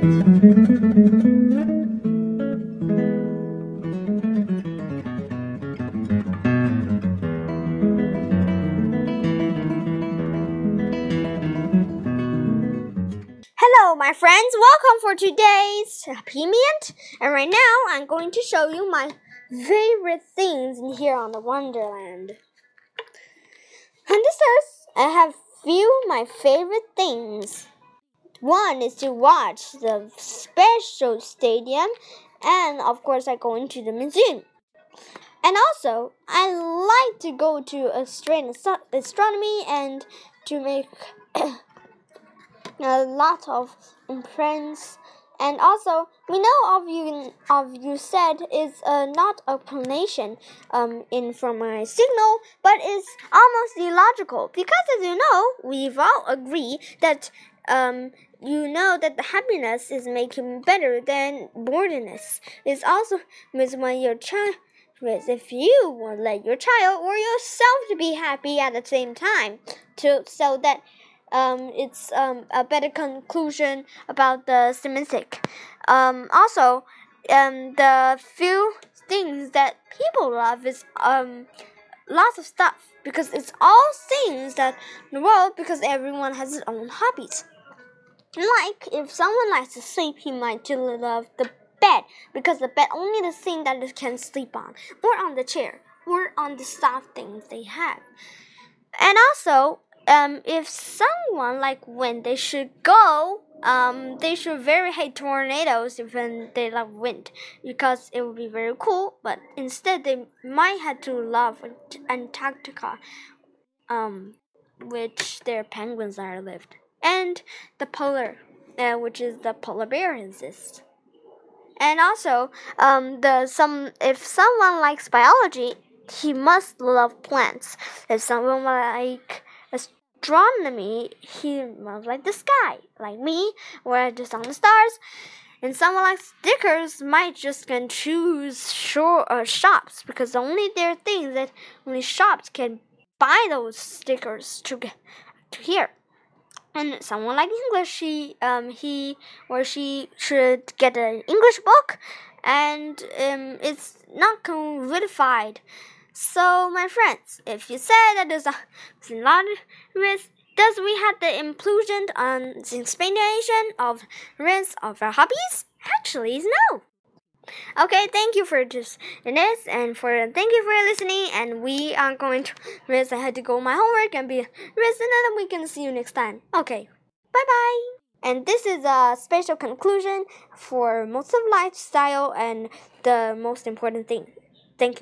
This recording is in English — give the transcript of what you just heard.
Hello, my friends. Welcome for today's Happy Mint. And right now, I'm going to show you my favorite things in here on the Wonderland. On this earth, I have few my favorite things. One is to watch the special stadium, and of course, I go into the museum. And also, I like to go to astronomy and to make a lot of friends. And also, we know of you of you said is uh, not a explanation um in from my signal, but is almost illogical because as you know, we've all agreed that um you know that the happiness is making better than boredomness. It's also means when your child if you want let your child or yourself to be happy at the same time to so that um, it's um, a better conclusion about the semantic. Um, also, um, the few things that people love is um, lots of stuff because it's all things that in the world because everyone has its own hobbies. Like if someone likes to sleep, he might love the bed because the bed only the thing that it can sleep on, or on the chair, or on the soft things they have. And also, um, if someone like when they should go, um, they should very hate tornadoes when they love wind because it would be very cool. But instead, they might have to love Antarctica, um, which their penguins are lived, and the polar, uh, which is the polar bear exists. And also, um, the some if someone likes biology, he must love plants. If someone like astronomy, he must like the sky, like me, where just on the stars. And someone like stickers might just can choose short uh, shops because only there are things that only shops can buy those stickers to get to here. And someone like English, he um he or she should get an English book, and um it's not codified. So, my friends, if you say that there's a lot risk, does we have the inclusion on the explanation of risk of our hobbies? Actually, no. Okay, thank you for just this and for thank you for listening. And we are going to rest. I had to go my homework and be risk, and then we can see you next time. Okay, bye bye. And this is a special conclusion for most of lifestyle and the most important thing.